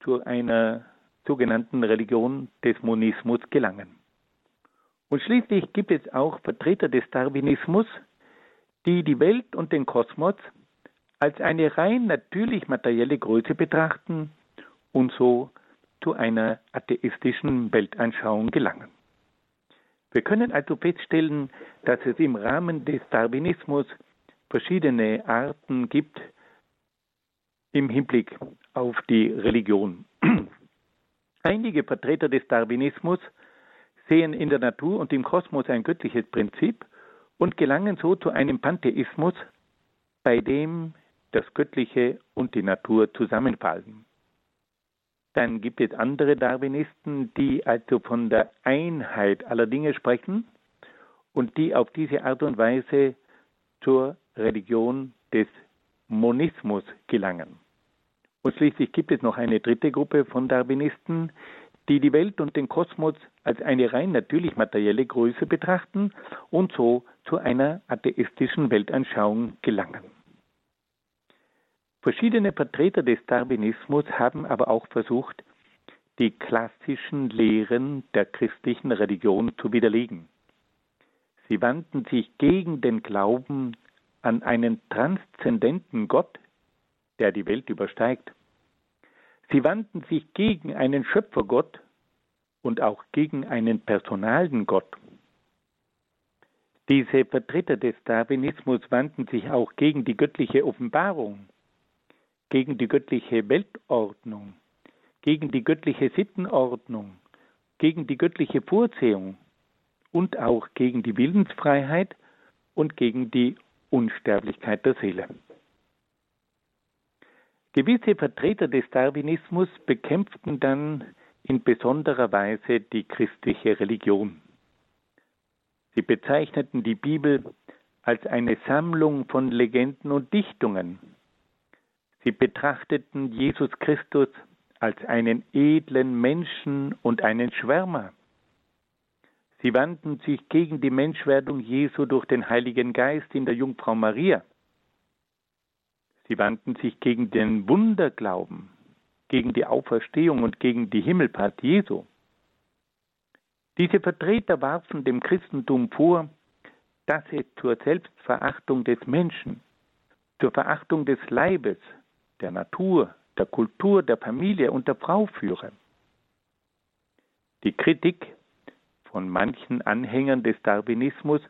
S2: zu einer sogenannten Religion des Monismus gelangen. Und schließlich gibt es auch Vertreter des Darwinismus, die die Welt und den Kosmos als eine rein natürlich materielle Größe betrachten und so zu einer atheistischen Weltanschauung gelangen. Wir können also feststellen, dass es im Rahmen des Darwinismus verschiedene Arten gibt im Hinblick auf die Religion. (clears throat) Einige Vertreter des Darwinismus sehen in der Natur und im Kosmos ein göttliches Prinzip und gelangen so zu einem Pantheismus, bei dem das Göttliche und die Natur zusammenfallen. Dann gibt es andere Darwinisten, die also von der Einheit aller Dinge sprechen und die auf diese Art und Weise zur Religion des Monismus gelangen. Und schließlich gibt es noch eine dritte Gruppe von Darwinisten, die die Welt und den Kosmos als eine rein natürlich materielle Größe betrachten und so zu einer atheistischen Weltanschauung gelangen. Verschiedene Vertreter des Darwinismus haben aber auch versucht, die klassischen Lehren der christlichen Religion zu widerlegen. Sie wandten sich gegen den Glauben an einen transzendenten Gott, der die Welt übersteigt. Sie wandten sich gegen einen Schöpfergott und auch gegen einen personalen Gott. Diese Vertreter des Darwinismus wandten sich auch gegen die göttliche Offenbarung, gegen die göttliche Weltordnung, gegen die göttliche Sittenordnung, gegen die göttliche Vorsehung und auch gegen die Willensfreiheit und gegen die Unsterblichkeit der Seele. Gewisse Vertreter des Darwinismus bekämpften dann in besonderer Weise die christliche Religion. Sie bezeichneten die Bibel als eine Sammlung von Legenden und Dichtungen. Sie betrachteten Jesus Christus als einen edlen Menschen und einen Schwärmer. Sie wandten sich gegen die Menschwerdung Jesu durch den Heiligen Geist in der Jungfrau Maria. Sie wandten sich gegen den Wunderglauben, gegen die Auferstehung und gegen die Himmelfahrt Jesu. Diese Vertreter warfen dem Christentum vor, dass es zur Selbstverachtung des Menschen, zur Verachtung des Leibes, der Natur, der Kultur, der Familie und der Frau führe. Die Kritik von manchen Anhängern des Darwinismus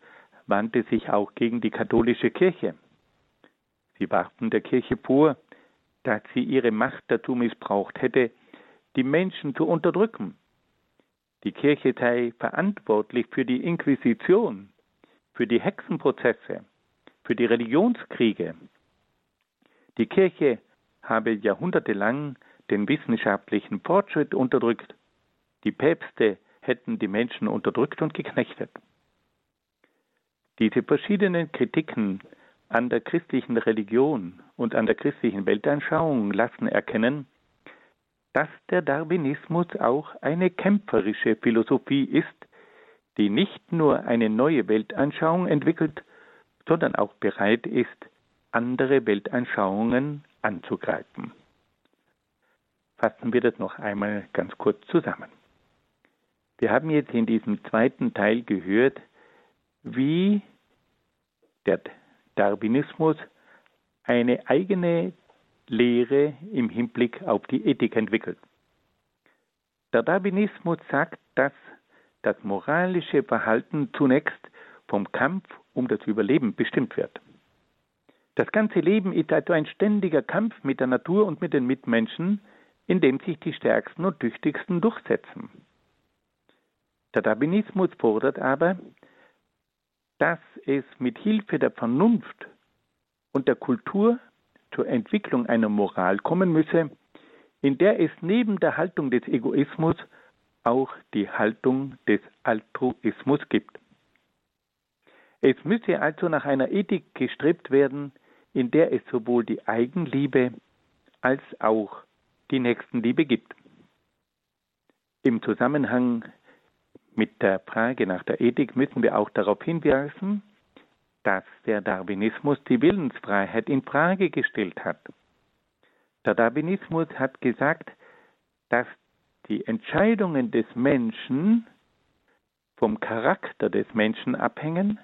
S2: wandte sich auch gegen die katholische Kirche. Sie warfen der Kirche vor, dass sie ihre Macht dazu missbraucht hätte, die Menschen zu unterdrücken. Die Kirche sei verantwortlich für die Inquisition, für die Hexenprozesse, für die Religionskriege. Die Kirche habe jahrhundertelang den wissenschaftlichen Fortschritt unterdrückt. Die Päpste hätten die Menschen unterdrückt und geknechtet. Diese verschiedenen Kritiken an der christlichen Religion und an der christlichen Weltanschauung lassen erkennen, dass der Darwinismus auch eine kämpferische Philosophie ist, die nicht nur eine neue Weltanschauung entwickelt, sondern auch bereit ist, andere Weltanschauungen anzugreifen. Fassen wir das noch einmal ganz kurz zusammen. Wir haben jetzt in diesem zweiten Teil gehört, wie der Darwinismus eine eigene Lehre im Hinblick auf die Ethik entwickelt. Der Darwinismus sagt, dass das moralische Verhalten zunächst vom Kampf um das Überleben bestimmt wird. Das ganze Leben ist also ein ständiger Kampf mit der Natur und mit den Mitmenschen, in dem sich die Stärksten und Tüchtigsten durchsetzen. Der Darwinismus fordert aber, dass es mit Hilfe der Vernunft und der Kultur zur Entwicklung einer Moral kommen müsse, in der es neben der Haltung des Egoismus auch die Haltung des Altruismus gibt. Es müsse also nach einer Ethik gestrebt werden, in der es sowohl die Eigenliebe als auch die Nächstenliebe gibt. Im Zusammenhang mit der Frage nach der Ethik müssen wir auch darauf hinweisen, dass der Darwinismus die Willensfreiheit in Frage gestellt hat. Der Darwinismus hat gesagt, dass die Entscheidungen des Menschen vom Charakter des Menschen abhängen,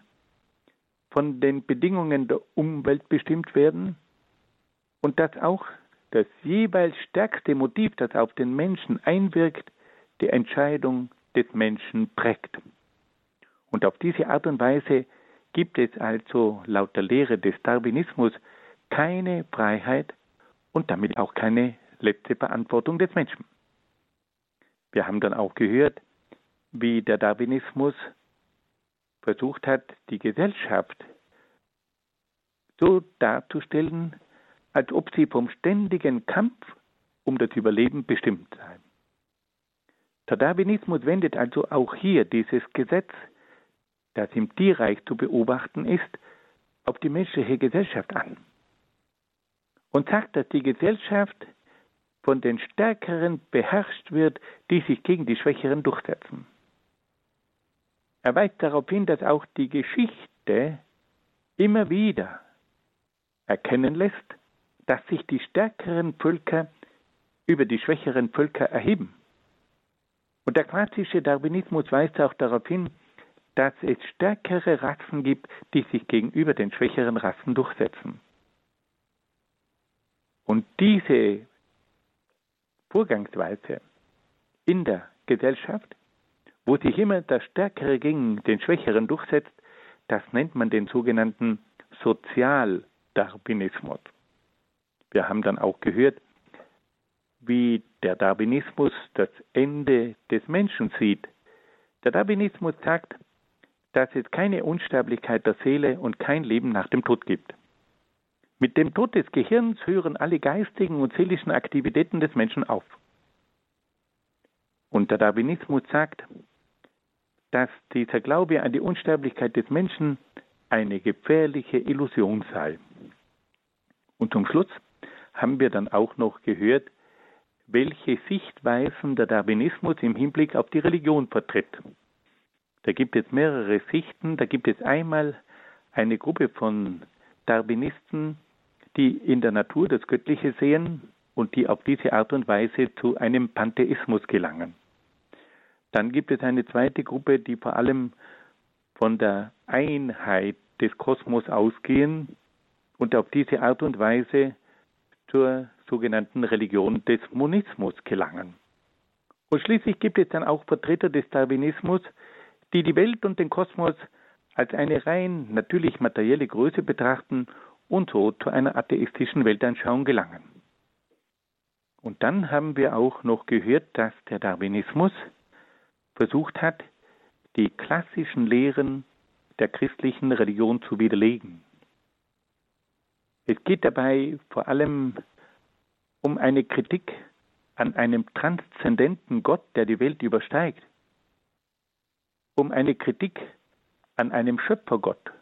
S2: von den Bedingungen der Umwelt bestimmt werden und dass auch das jeweils stärkste Motiv, das auf den Menschen einwirkt, die Entscheidung des Menschen prägt. Und auf diese Art und Weise gibt es also laut der Lehre des Darwinismus keine Freiheit und damit auch keine letzte Verantwortung des Menschen. Wir haben dann auch gehört, wie der Darwinismus versucht hat, die Gesellschaft so darzustellen, als ob sie vom ständigen Kampf um das Überleben bestimmt sei. Der Darwinismus wendet also auch hier dieses Gesetz, das im Tierreich zu beobachten ist, auf die menschliche Gesellschaft an und sagt, dass die Gesellschaft von den Stärkeren beherrscht wird, die sich gegen die Schwächeren durchsetzen. Er weist darauf hin, dass auch die Geschichte immer wieder erkennen lässt, dass sich die stärkeren Völker über die schwächeren Völker erheben. Und der klassische Darwinismus weist auch darauf hin, dass es stärkere Rassen gibt, die sich gegenüber den schwächeren Rassen durchsetzen. Und diese Vorgangsweise in der Gesellschaft, wo sich immer der Stärkere gegen den Schwächeren durchsetzt, das nennt man den sogenannten Sozialdarwinismus. Wir haben dann auch gehört, wie der Darwinismus das Ende des Menschen sieht. Der Darwinismus sagt, dass es keine Unsterblichkeit der Seele und kein Leben nach dem Tod gibt. Mit dem Tod des Gehirns hören alle geistigen und seelischen Aktivitäten des Menschen auf. Und der Darwinismus sagt, dass dieser Glaube an die Unsterblichkeit des Menschen eine gefährliche Illusion sei. Und zum Schluss haben wir dann auch noch gehört, welche Sichtweisen der Darwinismus im Hinblick auf die Religion vertritt. Da gibt es mehrere Sichten. Da gibt es einmal eine Gruppe von Darwinisten, die in der Natur das Göttliche sehen und die auf diese Art und Weise zu einem Pantheismus gelangen. Dann gibt es eine zweite Gruppe, die vor allem von der Einheit des Kosmos ausgehen und auf diese Art und Weise zur sogenannten Religion des Monismus gelangen. Und schließlich gibt es dann auch Vertreter des Darwinismus, die die Welt und den Kosmos als eine rein natürlich materielle Größe betrachten und so zu einer atheistischen Weltanschauung gelangen. Und dann haben wir auch noch gehört, dass der Darwinismus versucht hat, die klassischen Lehren der christlichen Religion zu widerlegen. Es geht dabei vor allem um eine Kritik an einem transzendenten Gott, der die Welt übersteigt, um eine Kritik an einem Schöpfergott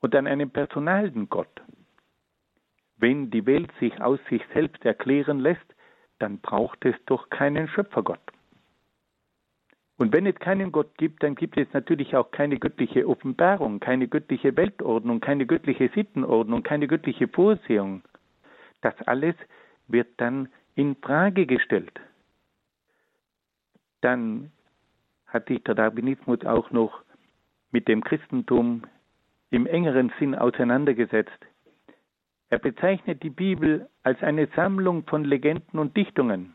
S2: und an einem personalen Gott. Wenn die Welt sich aus sich selbst erklären lässt, dann braucht es doch keinen Schöpfergott. Und wenn es keinen Gott gibt, dann gibt es natürlich auch keine göttliche Offenbarung, keine göttliche Weltordnung, keine göttliche Sittenordnung, keine göttliche Vorsehung. Das alles wird dann in Frage gestellt. Dann hat sich der Darwinismus auch noch mit dem Christentum im engeren Sinn auseinandergesetzt. Er bezeichnet die Bibel als eine Sammlung von Legenden und Dichtungen.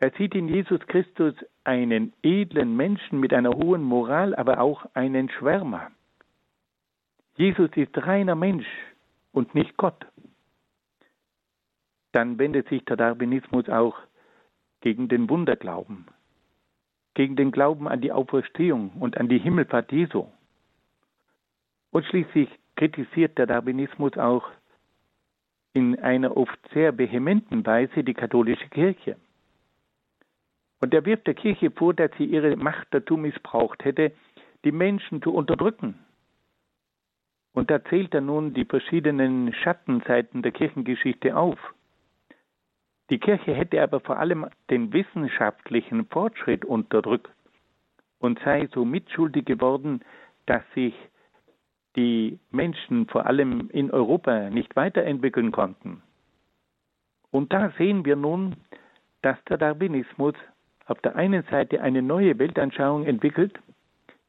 S2: Er sieht in Jesus Christus einen edlen Menschen mit einer hohen Moral, aber auch einen Schwärmer. Jesus ist reiner Mensch und nicht Gott. Dann wendet sich der Darwinismus auch gegen den Wunderglauben gegen den Glauben an die Auferstehung und an die Himmelfahrt Jesu. Und schließlich kritisiert der Darwinismus auch in einer oft sehr vehementen Weise die katholische Kirche. Und er wirft der Kirche vor, dass sie ihre Macht dazu missbraucht hätte, die Menschen zu unterdrücken. Und da zählt er nun die verschiedenen Schattenseiten der Kirchengeschichte auf. Die Kirche hätte aber vor allem den wissenschaftlichen Fortschritt unterdrückt und sei so mitschuldig geworden, dass sich die Menschen vor allem in Europa nicht weiterentwickeln konnten. Und da sehen wir nun, dass der Darwinismus auf der einen Seite eine neue Weltanschauung entwickelt,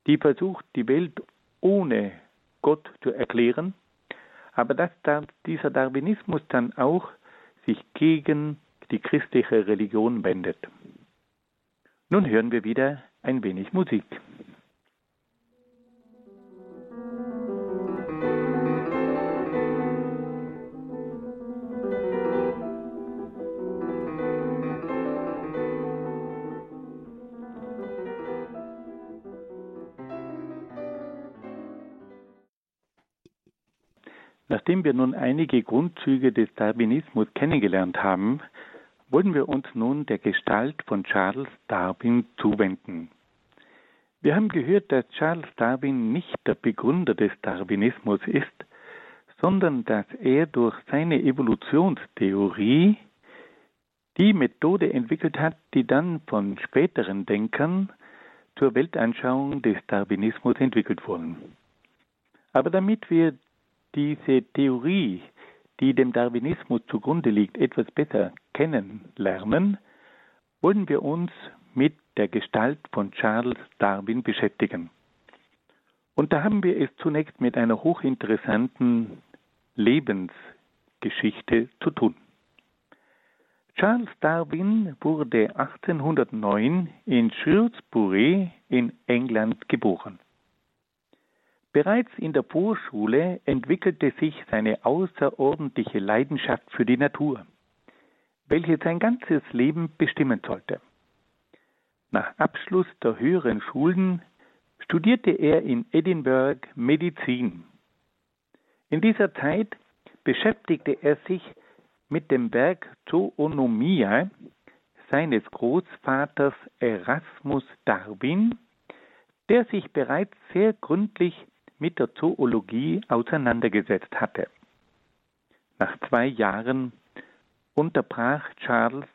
S2: die versucht, die Welt ohne Gott zu erklären, aber dass dieser Darwinismus dann auch sich gegen die christliche Religion wendet. Nun hören wir wieder ein wenig Musik. Nachdem wir nun einige Grundzüge des Darwinismus kennengelernt haben, wollen wir uns nun der Gestalt von Charles Darwin zuwenden. Wir haben gehört, dass Charles Darwin nicht der Begründer des Darwinismus ist, sondern dass er durch seine Evolutionstheorie die Methode entwickelt hat, die dann von späteren Denkern zur Weltanschauung des Darwinismus entwickelt wurden. Aber damit wir diese Theorie, die dem Darwinismus zugrunde liegt, etwas besser kennenlernen, wollen wir uns mit der Gestalt von Charles Darwin beschäftigen. Und da haben wir es zunächst mit einer hochinteressanten Lebensgeschichte zu tun. Charles Darwin wurde 1809 in Shrewsbury in England geboren. Bereits in der Vorschule entwickelte sich seine außerordentliche Leidenschaft für die Natur, welche sein ganzes Leben bestimmen sollte. Nach Abschluss der höheren Schulen studierte er in Edinburgh Medizin. In dieser Zeit beschäftigte er sich mit dem Werk Zoonomia seines Großvaters Erasmus Darwin, der sich bereits sehr gründlich mit der Zoologie auseinandergesetzt hatte. Nach zwei Jahren unterbrach Charles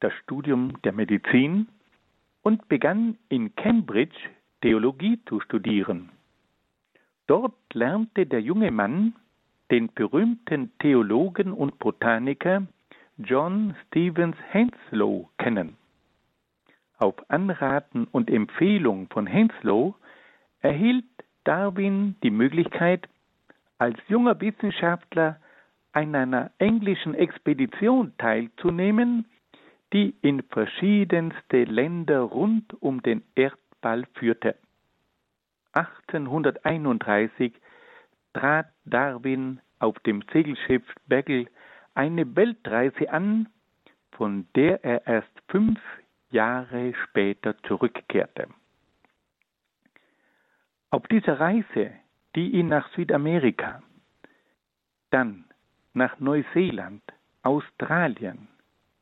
S2: das Studium der Medizin und begann in Cambridge Theologie zu studieren. Dort lernte der junge Mann den berühmten Theologen und Botaniker John Stevens Henslow kennen. Auf Anraten und Empfehlung von Henslow erhielt Darwin die Möglichkeit, als junger Wissenschaftler an einer englischen Expedition teilzunehmen, die in verschiedenste Länder rund um den Erdball führte. 1831 trat Darwin auf dem Segelschiff Beagle eine Weltreise an, von der er erst fünf Jahre später zurückkehrte. Auf dieser Reise, die ihn nach Südamerika, dann nach Neuseeland, Australien,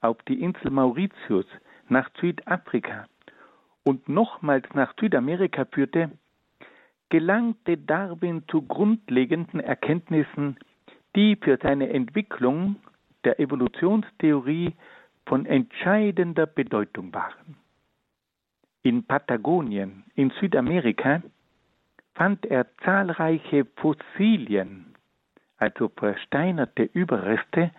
S2: auf die Insel Mauritius, nach Südafrika und nochmals nach Südamerika führte, gelangte Darwin zu grundlegenden Erkenntnissen, die für seine Entwicklung der Evolutionstheorie von entscheidender Bedeutung waren. In Patagonien, in Südamerika, fand er zahlreiche Fossilien, also versteinerte Überreste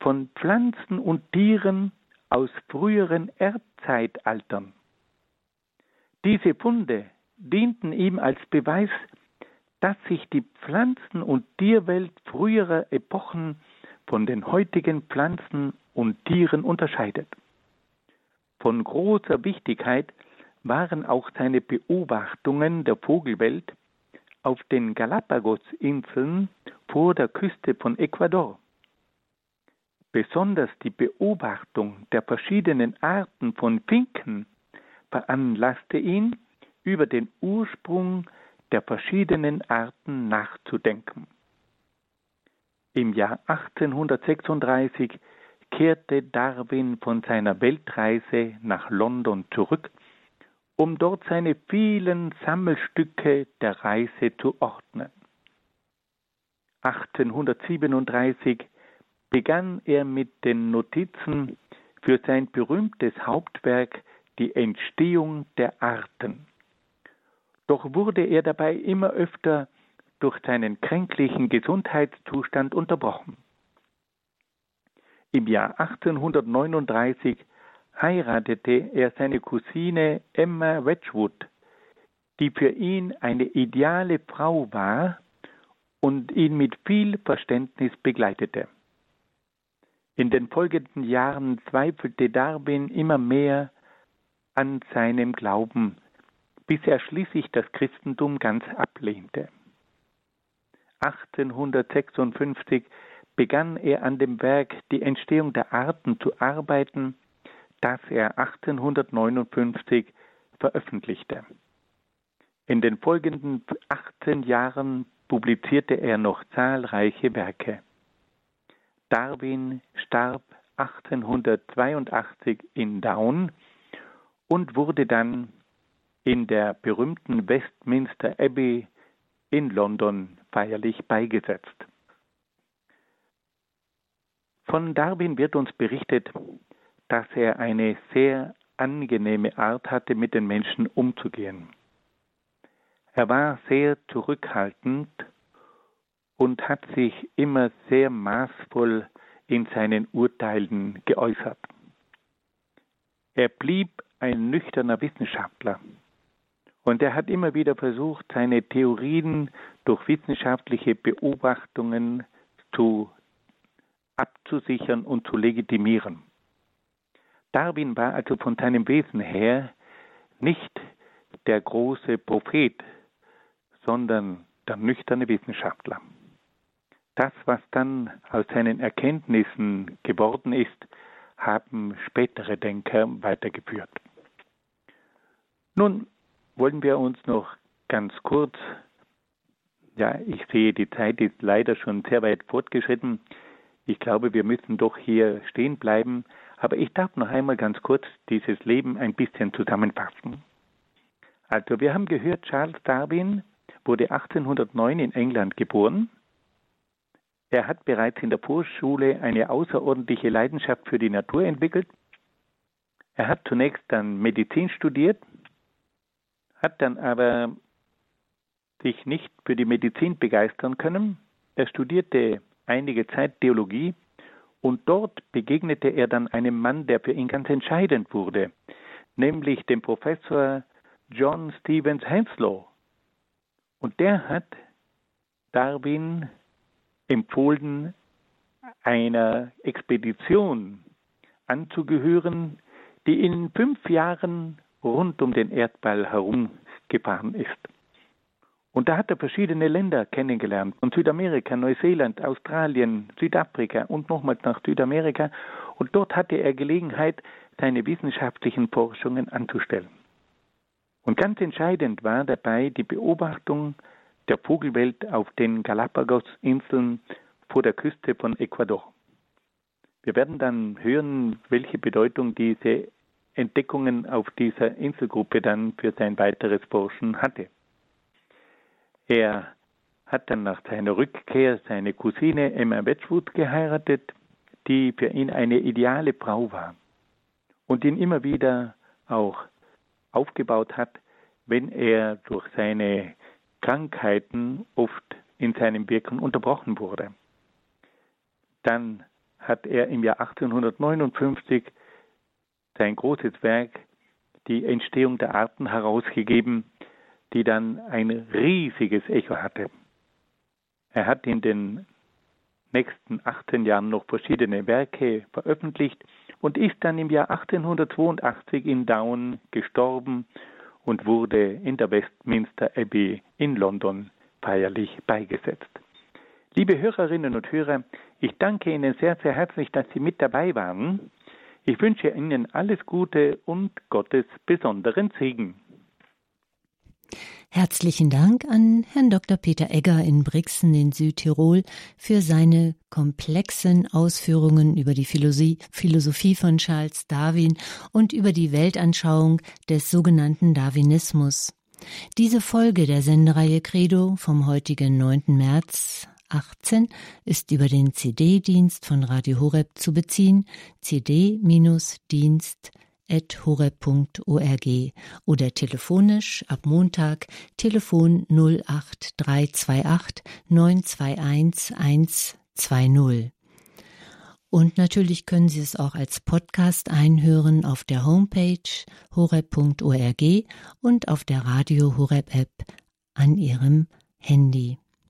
S2: von Pflanzen und Tieren aus früheren Erdzeitaltern. Diese Funde dienten ihm als Beweis, dass sich die Pflanzen- und Tierwelt früherer Epochen von den heutigen Pflanzen und Tieren unterscheidet. Von großer Wichtigkeit waren auch seine Beobachtungen der Vogelwelt auf den Galapagos-Inseln vor der Küste von Ecuador. Besonders die Beobachtung der verschiedenen Arten von Finken veranlasste ihn, über den Ursprung der verschiedenen Arten nachzudenken. Im Jahr 1836 kehrte Darwin von seiner Weltreise nach London zurück um dort seine vielen Sammelstücke der Reise zu ordnen. 1837 begann er mit den Notizen für sein berühmtes Hauptwerk Die Entstehung der Arten. Doch wurde er dabei immer öfter durch seinen kränklichen Gesundheitszustand unterbrochen. Im Jahr 1839 heiratete er seine Cousine Emma Wedgwood, die für ihn eine ideale Frau war und ihn mit viel Verständnis begleitete. In den folgenden Jahren zweifelte Darwin immer mehr an seinem Glauben, bis er schließlich das Christentum ganz ablehnte. 1856 begann er an dem Werk Die Entstehung der Arten zu arbeiten, das er 1859 veröffentlichte. In den folgenden 18 Jahren publizierte er noch zahlreiche Werke. Darwin starb 1882 in Down und wurde dann in der berühmten Westminster Abbey in London feierlich beigesetzt. Von Darwin wird uns berichtet, dass er eine sehr angenehme Art hatte, mit den Menschen umzugehen. Er war sehr zurückhaltend und hat sich immer sehr maßvoll in seinen Urteilen geäußert. Er blieb ein nüchterner Wissenschaftler und er hat immer wieder versucht, seine Theorien durch wissenschaftliche Beobachtungen zu abzusichern und zu legitimieren. Darwin war also von seinem Wesen her nicht der große Prophet, sondern der nüchterne Wissenschaftler. Das, was dann aus seinen Erkenntnissen geworden ist, haben spätere Denker weitergeführt. Nun wollen wir uns noch ganz kurz, ja, ich sehe, die Zeit ist leider schon sehr weit fortgeschritten. Ich glaube, wir müssen doch hier stehen bleiben, aber ich darf noch einmal ganz kurz dieses Leben ein bisschen zusammenfassen. Also, wir haben gehört, Charles Darwin wurde 1809 in England geboren. Er hat bereits in der Vorschule eine außerordentliche Leidenschaft für die Natur entwickelt. Er hat zunächst dann Medizin studiert, hat dann aber sich nicht für die Medizin begeistern können. Er studierte einige Zeit Theologie und dort begegnete er dann einem Mann, der für ihn ganz entscheidend wurde, nämlich dem Professor John Stevens Henslow. Und der hat Darwin empfohlen, einer Expedition anzugehören, die in fünf Jahren rund um den Erdball herumgefahren ist. Und da hat er verschiedene Länder kennengelernt, von Südamerika, Neuseeland, Australien, Südafrika und nochmals nach Südamerika. Und dort hatte er Gelegenheit, seine wissenschaftlichen Forschungen anzustellen. Und ganz entscheidend war dabei die Beobachtung der Vogelwelt auf den Galapagos-Inseln vor der Küste von Ecuador. Wir werden dann hören, welche Bedeutung diese Entdeckungen auf dieser Inselgruppe dann für sein weiteres Forschen hatte. Er hat dann nach seiner Rückkehr seine Cousine Emma Wedgwood geheiratet, die für ihn eine ideale Frau war und ihn immer wieder auch aufgebaut hat, wenn er durch seine Krankheiten oft in seinem Wirken unterbrochen wurde. Dann hat er im Jahr 1859 sein großes Werk Die Entstehung der Arten herausgegeben, die dann ein riesiges Echo hatte. Er hat in den nächsten 18 Jahren noch verschiedene Werke veröffentlicht und ist dann im Jahr 1882 in Down gestorben und wurde in der Westminster Abbey in London feierlich beigesetzt. Liebe Hörerinnen und Hörer, ich danke Ihnen sehr, sehr herzlich, dass Sie mit dabei waren. Ich wünsche Ihnen alles Gute und Gottes besonderen Segen.
S1: Herzlichen Dank an Herrn Dr. Peter Egger in Brixen in Südtirol für seine komplexen Ausführungen über die Philosophie von Charles Darwin und über die Weltanschauung des sogenannten Darwinismus. Diese Folge der Sendereihe Credo vom heutigen 9. März 18 ist über den CD-Dienst von Radio Horeb zu beziehen, cd-dienst.horeb.org oder telefonisch ab Montag Telefon 08328 921 120. Und natürlich können Sie es auch als Podcast einhören auf der Homepage horeb.org und auf der Radio Horeb App an Ihrem Handy.